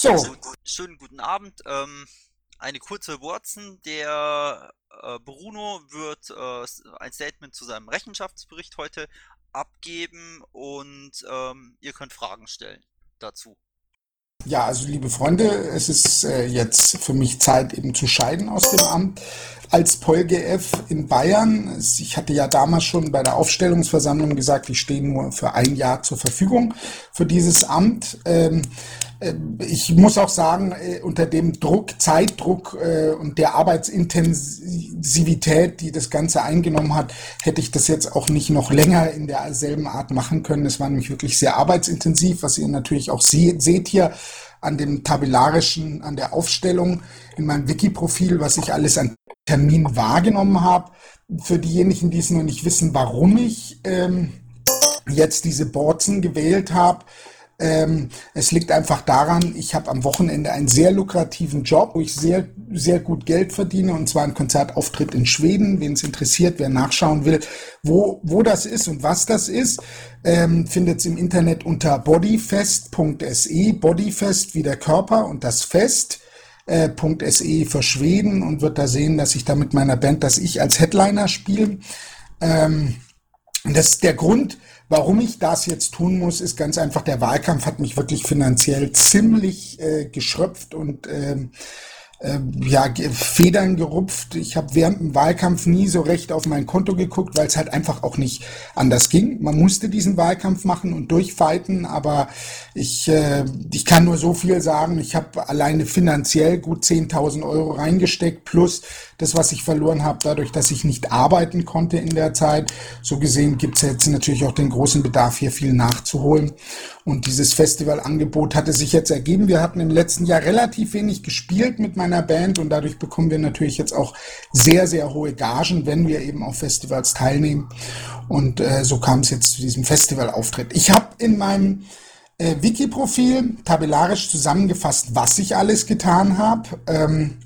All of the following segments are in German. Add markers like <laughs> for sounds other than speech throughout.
So. Also, schönen guten Abend. Ähm, eine kurze Watson. Der äh, Bruno wird äh, ein Statement zu seinem Rechenschaftsbericht heute abgeben und ähm, ihr könnt Fragen stellen dazu. Ja, also liebe Freunde, es ist äh, jetzt für mich Zeit eben zu scheiden aus dem Amt als PolGF in Bayern. Ich hatte ja damals schon bei der Aufstellungsversammlung gesagt, ich stehe nur für ein Jahr zur Verfügung für dieses Amt. Ähm, äh, ich muss auch sagen, äh, unter dem Druck, Zeitdruck äh, und der Arbeitsintensivität, die das Ganze eingenommen hat, hätte ich das jetzt auch nicht noch länger in derselben Art machen können. Es war nämlich wirklich sehr arbeitsintensiv, was ihr natürlich auch seht, hier an dem tabellarischen, an der Aufstellung in meinem Wiki-Profil, was ich alles an Termin wahrgenommen habe. Für diejenigen, die es noch nicht wissen, warum ich ähm, jetzt diese Boards gewählt habe, es liegt einfach daran, ich habe am Wochenende einen sehr lukrativen Job, wo ich sehr, sehr gut Geld verdiene, und zwar ein Konzertauftritt in Schweden. Wen es interessiert, wer nachschauen will, wo, wo das ist und was das ist, ähm, findet es im Internet unter bodyfest.se, bodyfest wie der Körper und das Fest. Äh, .se für Schweden und wird da sehen, dass ich da mit meiner Band, dass ich als Headliner spiele. Ähm, das ist der Grund, Warum ich das jetzt tun muss, ist ganz einfach, der Wahlkampf hat mich wirklich finanziell ziemlich äh, geschröpft und ähm, äh, ja, Federn gerupft. Ich habe während dem Wahlkampf nie so recht auf mein Konto geguckt, weil es halt einfach auch nicht anders ging. Man musste diesen Wahlkampf machen und durchfighten, aber ich, äh, ich kann nur so viel sagen. Ich habe alleine finanziell gut 10.000 Euro reingesteckt, plus das, was ich verloren habe, dadurch, dass ich nicht arbeiten konnte in der Zeit. So gesehen gibt es jetzt natürlich auch den großen Bedarf, hier viel nachzuholen. Und dieses Festivalangebot hatte sich jetzt ergeben. Wir hatten im letzten Jahr relativ wenig gespielt mit meiner Band und dadurch bekommen wir natürlich jetzt auch sehr, sehr hohe Gagen, wenn wir eben auf Festivals teilnehmen. Und äh, so kam es jetzt zu diesem Festivalauftritt. Ich habe in meinem äh, Wiki-Profil tabellarisch zusammengefasst, was ich alles getan habe. Ähm,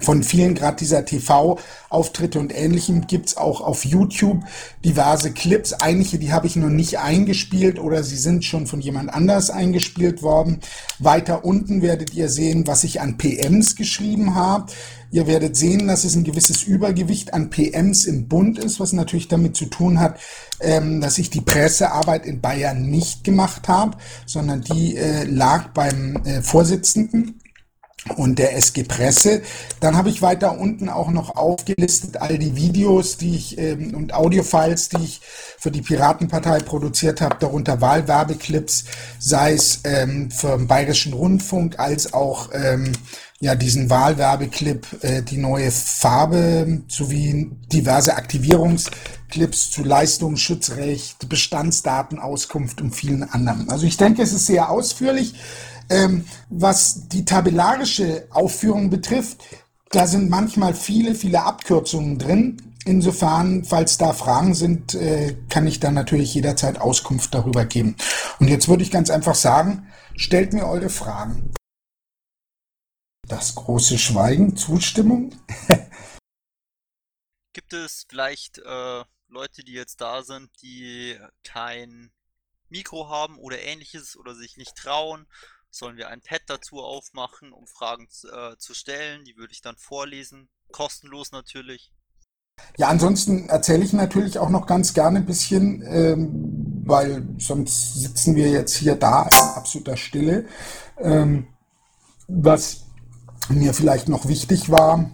von vielen gerade dieser TV-Auftritte und ähnlichem gibt's auch auf YouTube diverse Clips. Einige, die habe ich noch nicht eingespielt oder sie sind schon von jemand anders eingespielt worden. Weiter unten werdet ihr sehen, was ich an PMs geschrieben habe. Ihr werdet sehen, dass es ein gewisses Übergewicht an PMs im Bund ist, was natürlich damit zu tun hat, ähm, dass ich die Pressearbeit in Bayern nicht gemacht habe, sondern die äh, lag beim äh, Vorsitzenden und der SG Presse. Dann habe ich weiter unten auch noch aufgelistet all die Videos, die ich ähm, und Audiofiles, die ich für die Piratenpartei produziert habe, darunter Wahlwerbeclips, sei es ähm, für den Bayerischen Rundfunk als auch ähm, ja diesen Wahlwerbeclip, äh, die neue Farbe sowie diverse Aktivierungsclips zu Leistungsschutzrecht, Bestandsdatenauskunft und vielen anderen. Also ich denke, es ist sehr ausführlich. Ähm, was die tabellarische Aufführung betrifft, da sind manchmal viele, viele Abkürzungen drin. Insofern, falls da Fragen sind, äh, kann ich da natürlich jederzeit Auskunft darüber geben. Und jetzt würde ich ganz einfach sagen, stellt mir eure Fragen. Das große Schweigen, Zustimmung. <laughs> Gibt es vielleicht äh, Leute, die jetzt da sind, die kein Mikro haben oder ähnliches oder sich nicht trauen sollen wir ein Pad dazu aufmachen, um Fragen äh, zu stellen. Die würde ich dann vorlesen. Kostenlos natürlich. Ja, ansonsten erzähle ich natürlich auch noch ganz gerne ein bisschen, ähm, weil sonst sitzen wir jetzt hier da in absoluter Stille. Ähm, was mir vielleicht noch wichtig war,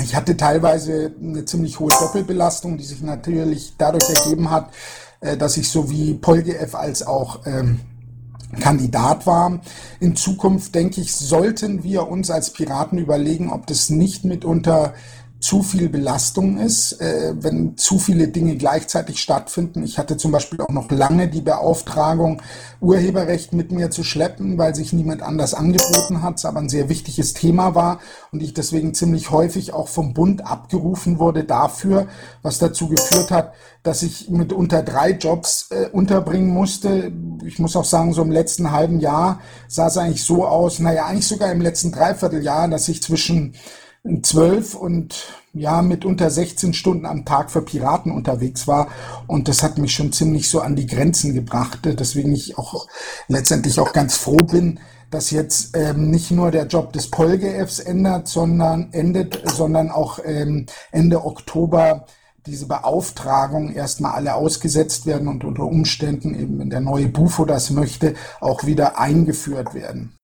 ich hatte teilweise eine ziemlich hohe Doppelbelastung, die sich natürlich dadurch ergeben hat, äh, dass ich sowie PolGF als auch ähm, Kandidat war. In Zukunft, denke ich, sollten wir uns als Piraten überlegen, ob das nicht mitunter zu viel Belastung ist, äh, wenn zu viele Dinge gleichzeitig stattfinden. Ich hatte zum Beispiel auch noch lange die Beauftragung, Urheberrecht mit mir zu schleppen, weil sich niemand anders angeboten hat, es aber ein sehr wichtiges Thema war und ich deswegen ziemlich häufig auch vom Bund abgerufen wurde dafür, was dazu geführt hat, dass ich mit unter drei Jobs äh, unterbringen musste. Ich muss auch sagen, so im letzten halben Jahr sah es eigentlich so aus, naja, eigentlich sogar im letzten Dreivierteljahr, dass ich zwischen zwölf und ja, mit unter 16 Stunden am Tag für Piraten unterwegs war. Und das hat mich schon ziemlich so an die Grenzen gebracht, deswegen ich auch letztendlich auch ganz froh bin, dass jetzt ähm, nicht nur der Job des Polgefs ändert, sondern endet, sondern auch ähm, Ende Oktober diese Beauftragung erstmal alle ausgesetzt werden und unter Umständen eben, wenn der neue Bufo das möchte, auch wieder eingeführt werden.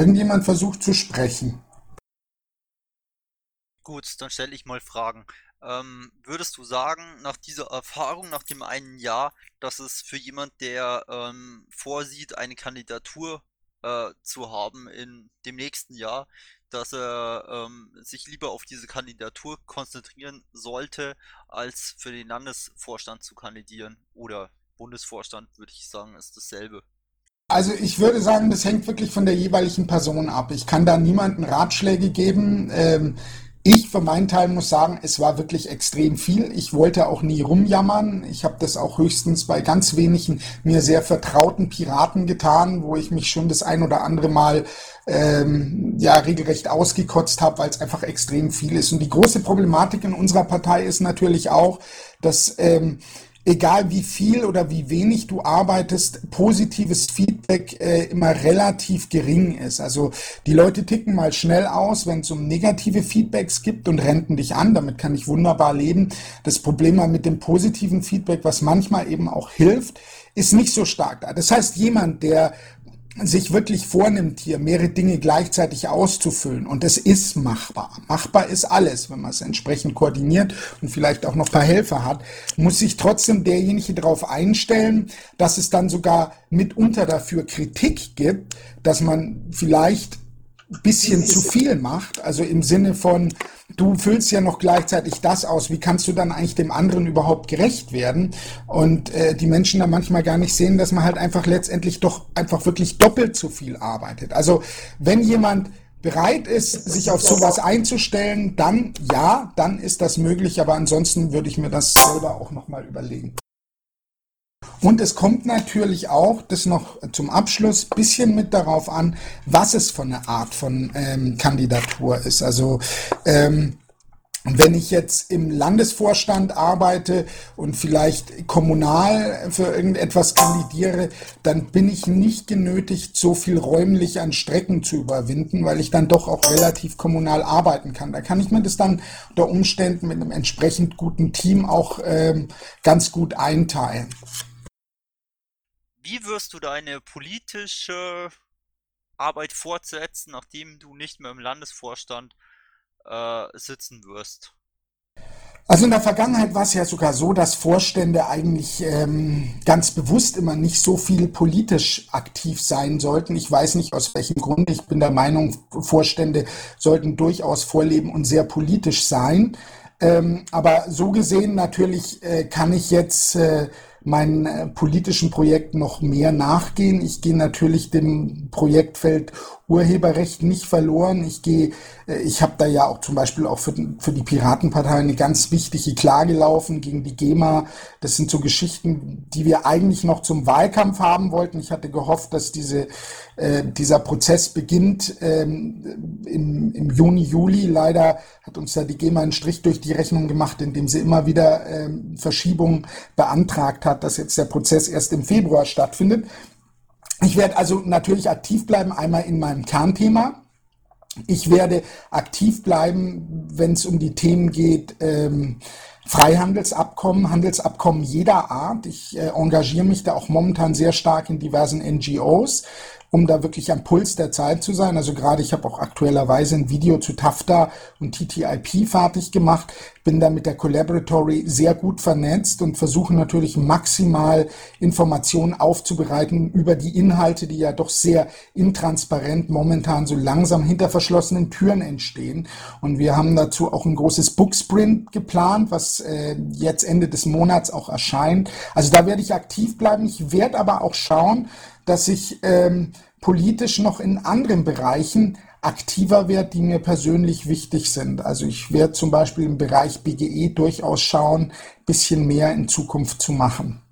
Irgendjemand versucht zu sprechen. Gut, dann stelle ich mal Fragen. Ähm, würdest du sagen, nach dieser Erfahrung, nach dem einen Jahr, dass es für jemand, der ähm, vorsieht, eine Kandidatur äh, zu haben in dem nächsten Jahr, dass er ähm, sich lieber auf diese Kandidatur konzentrieren sollte, als für den Landesvorstand zu kandidieren oder Bundesvorstand, würde ich sagen, ist dasselbe. Also ich würde sagen, das hängt wirklich von der jeweiligen Person ab. Ich kann da niemanden Ratschläge geben. Ähm, ich für meinen Teil muss sagen, es war wirklich extrem viel. Ich wollte auch nie rumjammern. Ich habe das auch höchstens bei ganz wenigen mir sehr vertrauten Piraten getan, wo ich mich schon das ein oder andere Mal ähm, ja regelrecht ausgekotzt habe, weil es einfach extrem viel ist. Und die große Problematik in unserer Partei ist natürlich auch, dass ähm, egal wie viel oder wie wenig du arbeitest, positives Feedback äh, immer relativ gering ist. Also die Leute ticken mal schnell aus, wenn es um negative Feedbacks gibt und renten dich an. Damit kann ich wunderbar leben. Das Problem mal mit dem positiven Feedback, was manchmal eben auch hilft, ist nicht so stark da. Das heißt, jemand, der sich wirklich vornimmt, hier mehrere Dinge gleichzeitig auszufüllen. Und es ist machbar. Machbar ist alles, wenn man es entsprechend koordiniert und vielleicht auch noch ein paar Helfer hat, muss sich trotzdem derjenige darauf einstellen, dass es dann sogar mitunter dafür Kritik gibt, dass man vielleicht bisschen zu viel macht. Also im Sinne von, du füllst ja noch gleichzeitig das aus. Wie kannst du dann eigentlich dem anderen überhaupt gerecht werden? Und äh, die Menschen da manchmal gar nicht sehen, dass man halt einfach letztendlich doch einfach wirklich doppelt so viel arbeitet. Also wenn jemand bereit ist, sich auf sowas einzustellen, dann ja, dann ist das möglich. Aber ansonsten würde ich mir das selber auch nochmal überlegen. Und es kommt natürlich auch, das noch zum Abschluss, bisschen mit darauf an, was es von eine Art von ähm, Kandidatur ist. Also ähm, wenn ich jetzt im Landesvorstand arbeite und vielleicht kommunal für irgendetwas kandidiere, dann bin ich nicht genötigt, so viel räumlich an Strecken zu überwinden, weil ich dann doch auch relativ kommunal arbeiten kann. Da kann ich mir das dann unter Umständen mit einem entsprechend guten Team auch ähm, ganz gut einteilen. Wie wirst du deine politische Arbeit fortsetzen, nachdem du nicht mehr im Landesvorstand äh, sitzen wirst? Also in der Vergangenheit war es ja sogar so, dass Vorstände eigentlich ähm, ganz bewusst immer nicht so viel politisch aktiv sein sollten. Ich weiß nicht aus welchem Grund. Ich bin der Meinung, Vorstände sollten durchaus vorleben und sehr politisch sein. Ähm, aber so gesehen natürlich äh, kann ich jetzt äh, meinen äh, politischen Projekten noch mehr nachgehen. Ich gehe natürlich dem Projektfeld Urheberrecht nicht verloren. Ich gehe, äh, ich habe da ja auch zum Beispiel auch für, für die Piratenpartei eine ganz wichtige Klage laufen gegen die GEMA. Das sind so Geschichten, die wir eigentlich noch zum Wahlkampf haben wollten. Ich hatte gehofft, dass diese, äh, dieser Prozess beginnt ähm, im, im Juni, Juli. Leider hat uns da die GEMA einen Strich durch die Rechnung gemacht, indem sie immer wieder ähm, Verschiebungen beantragt hat, dass jetzt der Prozess erst im Februar stattfindet. Ich werde also natürlich aktiv bleiben, einmal in meinem Kernthema. Ich werde aktiv bleiben, wenn es um die Themen geht, ähm, Freihandelsabkommen, Handelsabkommen jeder Art. Ich äh, engagiere mich da auch momentan sehr stark in diversen NGOs um da wirklich am Puls der Zeit zu sein. Also gerade ich habe auch aktuellerweise ein Video zu TAFTA und TTIP fertig gemacht, bin da mit der Collaboratory sehr gut vernetzt und versuche natürlich maximal Informationen aufzubereiten über die Inhalte, die ja doch sehr intransparent momentan so langsam hinter verschlossenen Türen entstehen. Und wir haben dazu auch ein großes Booksprint geplant, was äh, jetzt Ende des Monats auch erscheint. Also da werde ich aktiv bleiben. Ich werde aber auch schauen, dass ich ähm, politisch noch in anderen Bereichen aktiver werde, die mir persönlich wichtig sind. Also ich werde zum Beispiel im Bereich BGE durchaus schauen, bisschen mehr in Zukunft zu machen.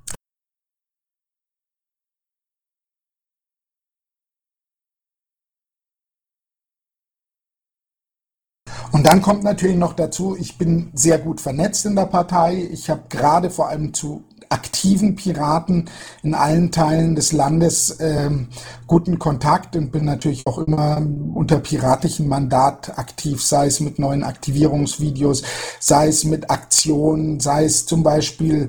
Und dann kommt natürlich noch dazu, ich bin sehr gut vernetzt in der Partei. Ich habe gerade vor allem zu aktiven Piraten in allen Teilen des Landes ähm, guten Kontakt und bin natürlich auch immer unter piratischen Mandat aktiv, sei es mit neuen Aktivierungsvideos, sei es mit Aktionen, sei es zum Beispiel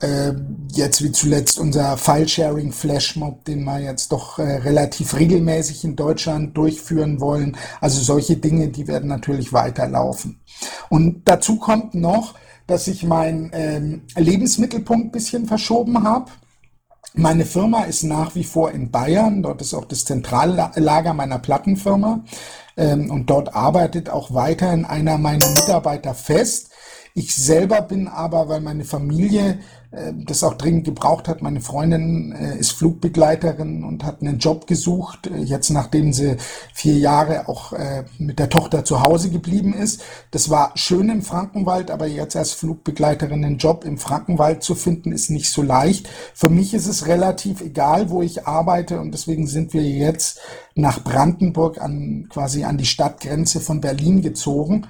äh, jetzt wie zuletzt unser File-Sharing Flashmob, den wir jetzt doch äh, relativ regelmäßig in Deutschland durchführen wollen. Also solche Dinge, die werden natürlich weiterlaufen. Und dazu kommt noch, dass ich meinen ähm, Lebensmittelpunkt bisschen verschoben habe. Meine Firma ist nach wie vor in Bayern. Dort ist auch das Zentrallager meiner Plattenfirma. Ähm, und dort arbeitet auch weiterhin einer meiner Mitarbeiter fest. Ich selber bin aber, weil meine Familie das auch dringend gebraucht hat. Meine Freundin äh, ist Flugbegleiterin und hat einen Job gesucht, äh, jetzt nachdem sie vier Jahre auch mit der Tochter zu Hause geblieben ist. Das war schön im Frankenwald, aber jetzt als Flugbegleiterin einen Job im Frankenwald zu finden, ist nicht so leicht. Für mich ist es relativ egal, wo ich arbeite und deswegen sind wir jetzt nach Brandenburg an quasi an die Stadtgrenze von Berlin gezogen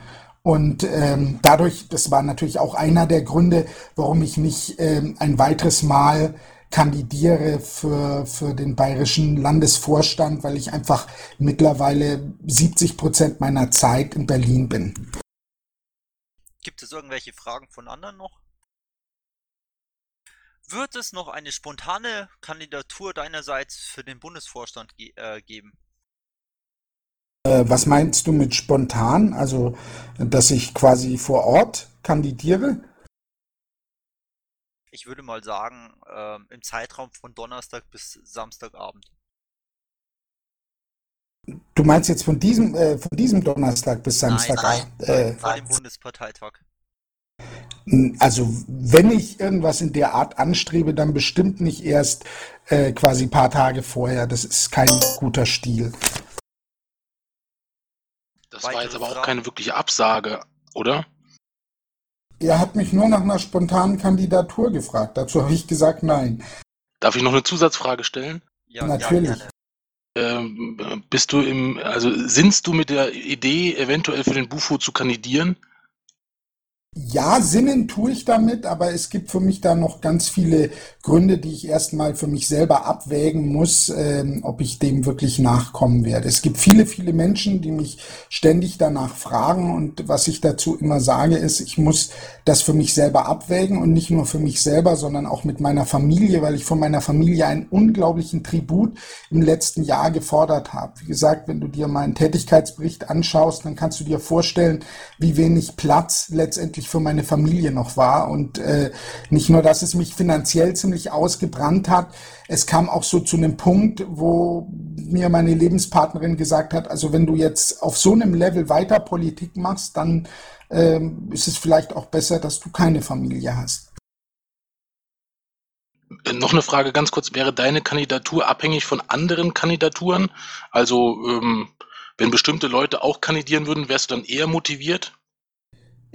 und ähm, dadurch, das war natürlich auch einer der Gründe, warum ich mich ähm, ein weiteres Mal kandidiere für, für den bayerischen Landesvorstand, weil ich einfach mittlerweile 70 Prozent meiner Zeit in Berlin bin. Gibt es irgendwelche Fragen von anderen noch? Wird es noch eine spontane Kandidatur deinerseits für den Bundesvorstand ge äh, geben? Äh, was meinst du mit spontan? Also, dass ich quasi vor Ort kandidiere? Ich würde mal sagen, äh, im Zeitraum von Donnerstag bis Samstagabend. Du meinst jetzt von diesem, äh, von diesem Donnerstag bis Samstagabend? Nein, nein, äh, vor dem Bundesparteitag. Also wenn ich irgendwas in der Art anstrebe, dann bestimmt nicht erst äh, quasi paar Tage vorher. Das ist kein guter Stil. Das war jetzt aber auch keine wirkliche Absage, oder? Er hat mich nur nach einer spontanen Kandidatur gefragt. Dazu habe ich gesagt, nein. Darf ich noch eine Zusatzfrage stellen? Ja, natürlich. Ja, ähm, bist du im, also sinnst du mit der Idee, eventuell für den Bufo zu kandidieren? Ja, Sinnen tue ich damit, aber es gibt für mich da noch ganz viele Gründe, die ich erstmal für mich selber abwägen muss, ähm, ob ich dem wirklich nachkommen werde. Es gibt viele, viele Menschen, die mich ständig danach fragen und was ich dazu immer sage, ist, ich muss das für mich selber abwägen und nicht nur für mich selber, sondern auch mit meiner Familie, weil ich von meiner Familie einen unglaublichen Tribut im letzten Jahr gefordert habe. Wie gesagt, wenn du dir meinen Tätigkeitsbericht anschaust, dann kannst du dir vorstellen, wie wenig Platz letztendlich ich für meine Familie noch war. Und äh, nicht nur, dass es mich finanziell ziemlich ausgebrannt hat, es kam auch so zu einem Punkt, wo mir meine Lebenspartnerin gesagt hat, also wenn du jetzt auf so einem Level weiter Politik machst, dann ähm, ist es vielleicht auch besser, dass du keine Familie hast. Äh, noch eine Frage ganz kurz. Wäre deine Kandidatur abhängig von anderen Kandidaturen? Also, ähm, wenn bestimmte Leute auch kandidieren würden, wärst du dann eher motiviert?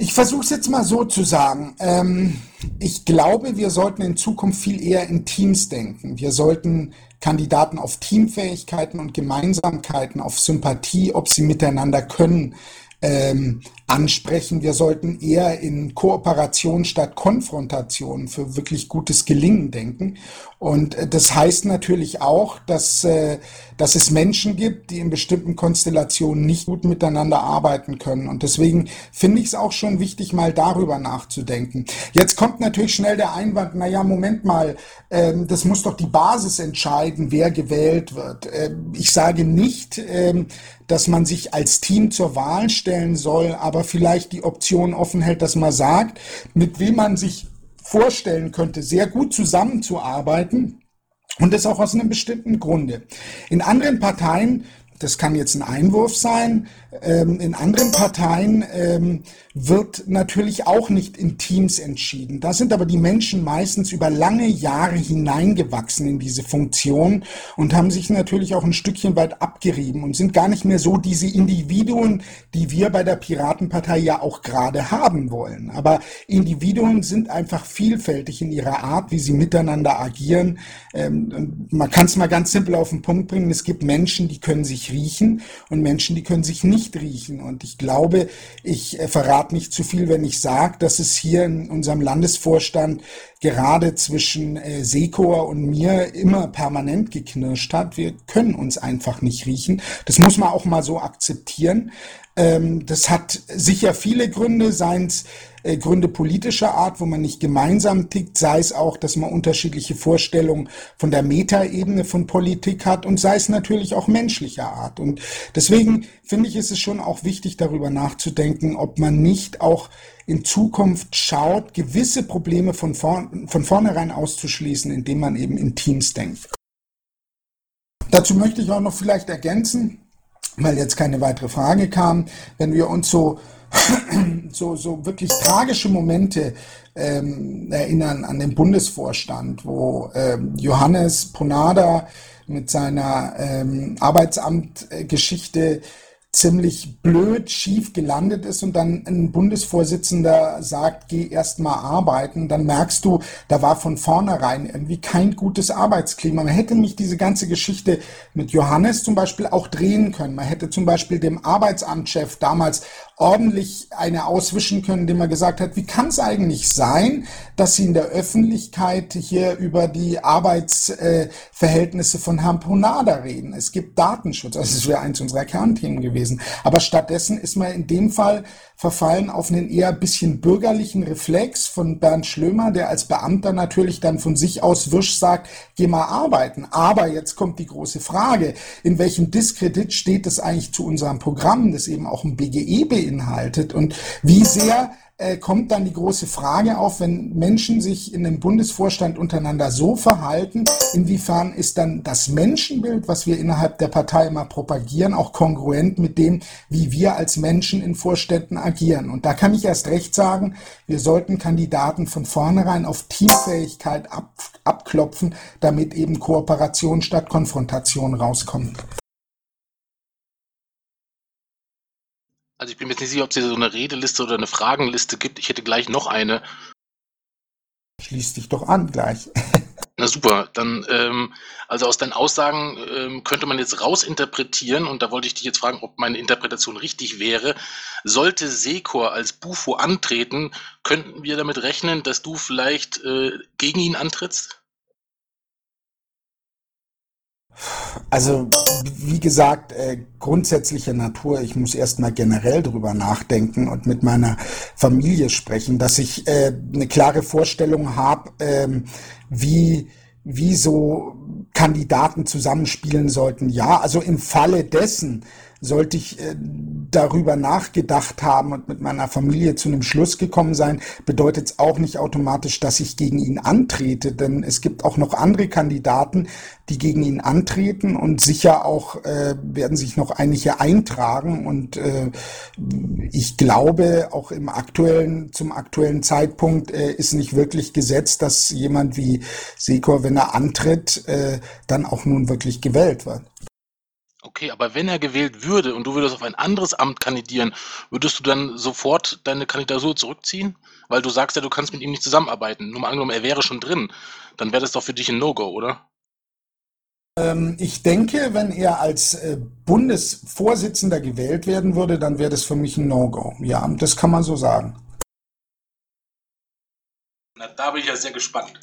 Ich versuche es jetzt mal so zu sagen. Ähm, ich glaube, wir sollten in Zukunft viel eher in Teams denken. Wir sollten Kandidaten auf Teamfähigkeiten und Gemeinsamkeiten, auf Sympathie, ob sie miteinander können, ähm, ansprechen. Wir sollten eher in Kooperation statt Konfrontation für wirklich gutes Gelingen denken. Und äh, das heißt natürlich auch, dass, äh, dass es Menschen gibt, die in bestimmten Konstellationen nicht gut miteinander arbeiten können. Und deswegen finde ich es auch schon wichtig, mal darüber nachzudenken. Jetzt kommt natürlich schnell der Einwand, na ja, Moment mal, ähm, das muss doch die Basis entscheiden, wer gewählt wird. Äh, ich sage nicht, äh, dass man sich als Team zur Wahl stellen soll, aber aber vielleicht die Option offen hält, dass man sagt, mit wem man sich vorstellen könnte, sehr gut zusammenzuarbeiten. Und das auch aus einem bestimmten Grunde. In anderen Parteien das kann jetzt ein Einwurf sein. Ähm, in anderen Parteien ähm, wird natürlich auch nicht in Teams entschieden. Da sind aber die Menschen meistens über lange Jahre hineingewachsen in diese Funktion und haben sich natürlich auch ein Stückchen weit abgerieben und sind gar nicht mehr so diese Individuen, die wir bei der Piratenpartei ja auch gerade haben wollen. Aber Individuen sind einfach vielfältig in ihrer Art, wie sie miteinander agieren. Ähm, man kann es mal ganz simpel auf den Punkt bringen. Es gibt Menschen, die können sich riechen und Menschen, die können sich nicht riechen. Und ich glaube, ich äh, verrate nicht zu viel, wenn ich sage, dass es hier in unserem Landesvorstand gerade zwischen äh, Sekor und mir immer permanent geknirscht hat. Wir können uns einfach nicht riechen. Das muss man auch mal so akzeptieren. Ähm, das hat sicher viele Gründe, seien es äh, Gründe politischer Art, wo man nicht gemeinsam tickt, sei es auch, dass man unterschiedliche Vorstellungen von der Metaebene von Politik hat und sei es natürlich auch menschlicher Art. Und deswegen finde ich, ist es schon auch wichtig, darüber nachzudenken, ob man nicht auch in Zukunft schaut, gewisse Probleme von, vorn von vornherein auszuschließen, indem man eben in Teams denkt. Dazu möchte ich auch noch vielleicht ergänzen, weil jetzt keine weitere Frage kam, wenn wir uns so <clears throat> so, so wirklich tragische Momente ähm, erinnern an den Bundesvorstand, wo ähm, Johannes Ponada mit seiner ähm, Arbeitsamtgeschichte ziemlich blöd schief gelandet ist und dann ein Bundesvorsitzender sagt, geh erst mal arbeiten, dann merkst du, da war von vornherein irgendwie kein gutes Arbeitsklima. Man hätte nicht diese ganze Geschichte mit Johannes zum Beispiel auch drehen können. Man hätte zum Beispiel dem Arbeitsamtchef damals ordentlich eine auswischen können, indem man gesagt hat, wie kann es eigentlich sein, dass Sie in der Öffentlichkeit hier über die Arbeitsverhältnisse äh, von Herrn Ponada reden? Es gibt Datenschutz, also das wäre eins unserer Kernthemen gewesen. Aber stattdessen ist man in dem Fall verfallen auf einen eher bisschen bürgerlichen Reflex von Bernd Schlömer, der als Beamter natürlich dann von sich aus wirsch sagt, geh mal arbeiten. Aber jetzt kommt die große Frage, in welchem Diskredit steht es eigentlich zu unserem Programm, das eben auch ein BGE beinhaltet und wie sehr äh, kommt dann die große Frage auf, wenn Menschen sich in dem Bundesvorstand untereinander so verhalten, inwiefern ist dann das Menschenbild, was wir innerhalb der Partei immer propagieren, auch kongruent mit dem, wie wir als Menschen in Vorständen agieren. Und da kann ich erst recht sagen, wir sollten Kandidaten von vornherein auf Teamfähigkeit ab, abklopfen, damit eben Kooperation statt Konfrontation rauskommt. Also ich bin mir jetzt nicht sicher, ob es hier so eine Redeliste oder eine Fragenliste gibt. Ich hätte gleich noch eine. Schließ dich doch an gleich. <laughs> Na super, dann, ähm, also aus deinen Aussagen ähm, könnte man jetzt rausinterpretieren, und da wollte ich dich jetzt fragen, ob meine Interpretation richtig wäre. Sollte Sekor als Bufo antreten, könnten wir damit rechnen, dass du vielleicht äh, gegen ihn antrittst? Also, wie gesagt, äh, grundsätzliche Natur. Ich muss erstmal generell drüber nachdenken und mit meiner Familie sprechen, dass ich äh, eine klare Vorstellung habe, ähm, wie, wie so Kandidaten zusammenspielen sollten. Ja, also im Falle dessen, sollte ich äh, darüber nachgedacht haben und mit meiner Familie zu einem Schluss gekommen sein, bedeutet es auch nicht automatisch, dass ich gegen ihn antrete, denn es gibt auch noch andere Kandidaten, die gegen ihn antreten und sicher auch äh, werden sich noch einige eintragen und äh, ich glaube auch im aktuellen zum aktuellen Zeitpunkt äh, ist nicht wirklich gesetzt, dass jemand wie Sekor, wenn er antritt, äh, dann auch nun wirklich gewählt wird. Okay, aber wenn er gewählt würde und du würdest auf ein anderes Amt kandidieren, würdest du dann sofort deine Kandidatur zurückziehen? Weil du sagst ja, du kannst mit ihm nicht zusammenarbeiten. Nur mal angenommen, er wäre schon drin. Dann wäre das doch für dich ein No-Go, oder? Ähm, ich denke, wenn er als äh, Bundesvorsitzender gewählt werden würde, dann wäre das für mich ein No-Go. Ja, das kann man so sagen. Na, da bin ich ja sehr gespannt.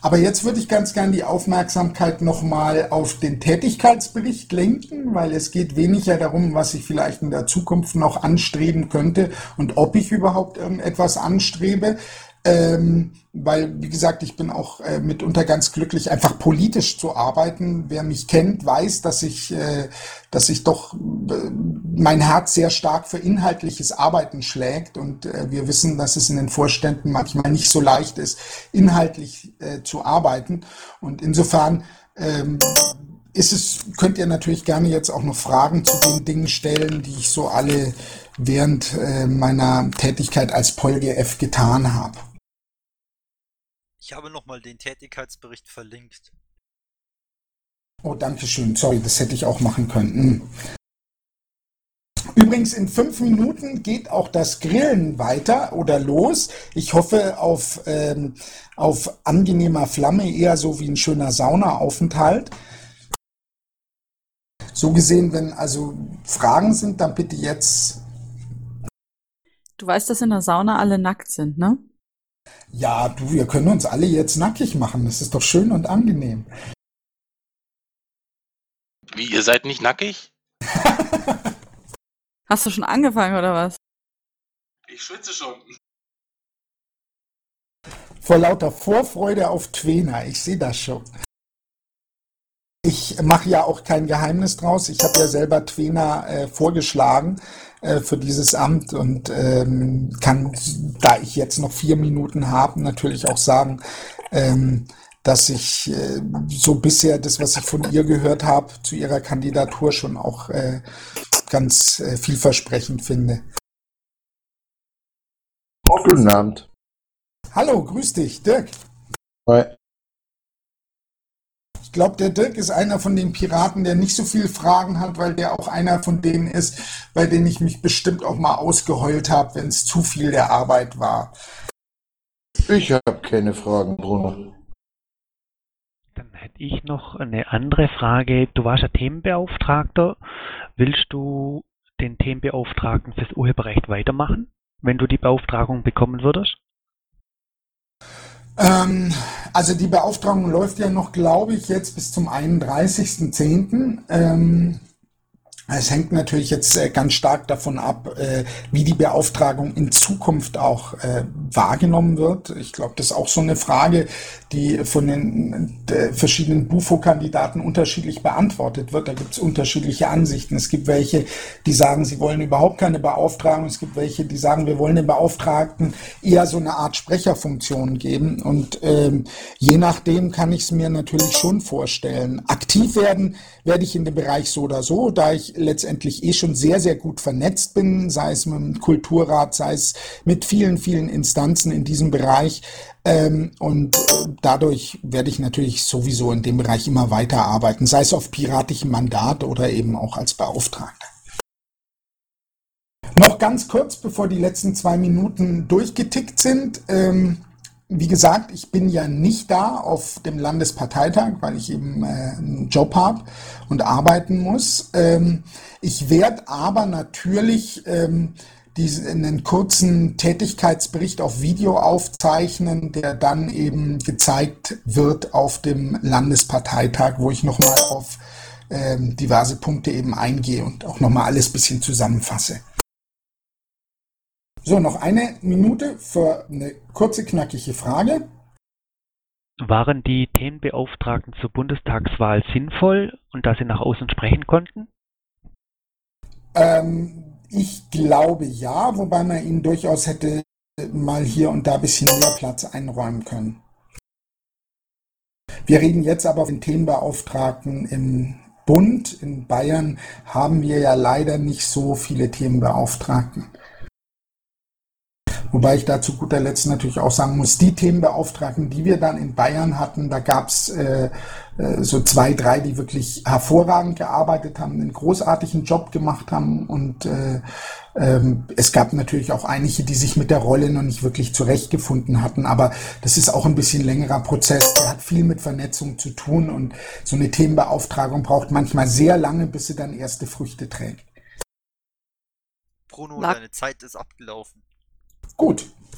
Aber jetzt würde ich ganz gern die Aufmerksamkeit nochmal auf den Tätigkeitsbericht lenken, weil es geht weniger darum, was ich vielleicht in der Zukunft noch anstreben könnte und ob ich überhaupt irgendetwas anstrebe, ähm, weil, wie gesagt, ich bin auch äh, mitunter ganz glücklich, einfach politisch zu arbeiten. Wer mich kennt, weiß, dass ich, äh, dass ich doch äh, mein Herz sehr stark für inhaltliches Arbeiten schlägt. Und äh, wir wissen, dass es in den Vorständen manchmal nicht so leicht ist, inhaltlich äh, zu arbeiten. Und insofern ähm, ist es, könnt ihr natürlich gerne jetzt auch noch Fragen zu den Dingen stellen, die ich so alle während äh, meiner Tätigkeit als PolGF getan habe. Ich habe nochmal den Tätigkeitsbericht verlinkt. Oh, danke schön. Sorry, das hätte ich auch machen können. Hm. Übrigens, in fünf Minuten geht auch das Grillen weiter oder los. Ich hoffe auf, ähm, auf angenehmer Flamme, eher so wie ein schöner Saunaaufenthalt. so gesehen, wenn also Fragen sind, dann bitte jetzt. Du weißt, dass in der Sauna alle nackt sind, ne? Ja, du, wir können uns alle jetzt nackig machen. Das ist doch schön und angenehm. Wie, ihr seid nicht nackig? <laughs> Hast du schon angefangen oder was? Ich schwitze schon. Vor lauter Vorfreude auf Twena, ich sehe das schon. Ich mache ja auch kein Geheimnis draus. Ich habe ja selber Twena äh, vorgeschlagen äh, für dieses Amt und ähm, kann, da ich jetzt noch vier Minuten habe, natürlich auch sagen, ähm, dass ich äh, so bisher das, was ich von ihr gehört habe, zu ihrer Kandidatur schon auch äh, ganz äh, vielversprechend finde. Guten Abend. Hallo, grüß dich, Dirk. Hi. Ich glaube, der Dirk ist einer von den Piraten, der nicht so viele Fragen hat, weil der auch einer von denen ist, bei denen ich mich bestimmt auch mal ausgeheult habe, wenn es zu viel der Arbeit war. Ich habe keine Fragen, Bruno. Dann hätte ich noch eine andere Frage. Du warst ja Themenbeauftragter. Willst du den Themenbeauftragten fürs Urheberrecht weitermachen, wenn du die Beauftragung bekommen würdest? Ähm, also die Beauftragung läuft ja noch, glaube ich, jetzt bis zum 31.10. Ähm, es hängt natürlich jetzt äh, ganz stark davon ab, äh, wie die Beauftragung in Zukunft auch äh, wahrgenommen wird. Ich glaube, das ist auch so eine Frage, die von den verschiedenen Bufo-Kandidaten unterschiedlich beantwortet wird. Da gibt es unterschiedliche Ansichten. Es gibt welche, die sagen, sie wollen überhaupt keine Beauftragung. Es gibt welche, die sagen, wir wollen den Beauftragten eher so eine Art Sprecherfunktion geben. Und ähm, je nachdem kann ich es mir natürlich schon vorstellen. Aktiv werden werde ich in dem Bereich so oder so, da ich letztendlich eh schon sehr, sehr gut vernetzt bin, sei es mit dem Kulturrat, sei es mit vielen, vielen Instanzen in diesem Bereich. Ähm, und dadurch werde ich natürlich sowieso in dem Bereich immer weiter arbeiten, sei es auf piratischem Mandat oder eben auch als Beauftragter. Noch ganz kurz, bevor die letzten zwei Minuten durchgetickt sind. Ähm, wie gesagt, ich bin ja nicht da auf dem Landesparteitag, weil ich eben äh, einen Job habe und arbeiten muss. Ähm, ich werde aber natürlich ähm, diesen, einen kurzen Tätigkeitsbericht auf Video aufzeichnen, der dann eben gezeigt wird auf dem Landesparteitag, wo ich nochmal auf ähm, diverse Punkte eben eingehe und auch nochmal alles bisschen zusammenfasse. So, noch eine Minute für eine kurze, knackige Frage. Waren die Themenbeauftragten zur Bundestagswahl sinnvoll und dass sie nach außen sprechen konnten? Ähm, ich glaube ja, wobei man ihnen durchaus hätte mal hier und da ein bisschen mehr Platz einräumen können. Wir reden jetzt aber von den Themenbeauftragten im Bund. In Bayern haben wir ja leider nicht so viele Themenbeauftragten. Wobei ich da zu guter Letzt natürlich auch sagen muss, die Themenbeauftragten, die wir dann in Bayern hatten, da gab es äh, äh, so zwei, drei, die wirklich hervorragend gearbeitet haben, einen großartigen Job gemacht haben und äh, ähm, es gab natürlich auch einige, die sich mit der Rolle noch nicht wirklich zurechtgefunden hatten, aber das ist auch ein bisschen längerer Prozess. Der hat viel mit Vernetzung zu tun und so eine Themenbeauftragung braucht manchmal sehr lange, bis sie dann erste Früchte trägt. Bruno, Lag- deine Zeit ist abgelaufen. Gut,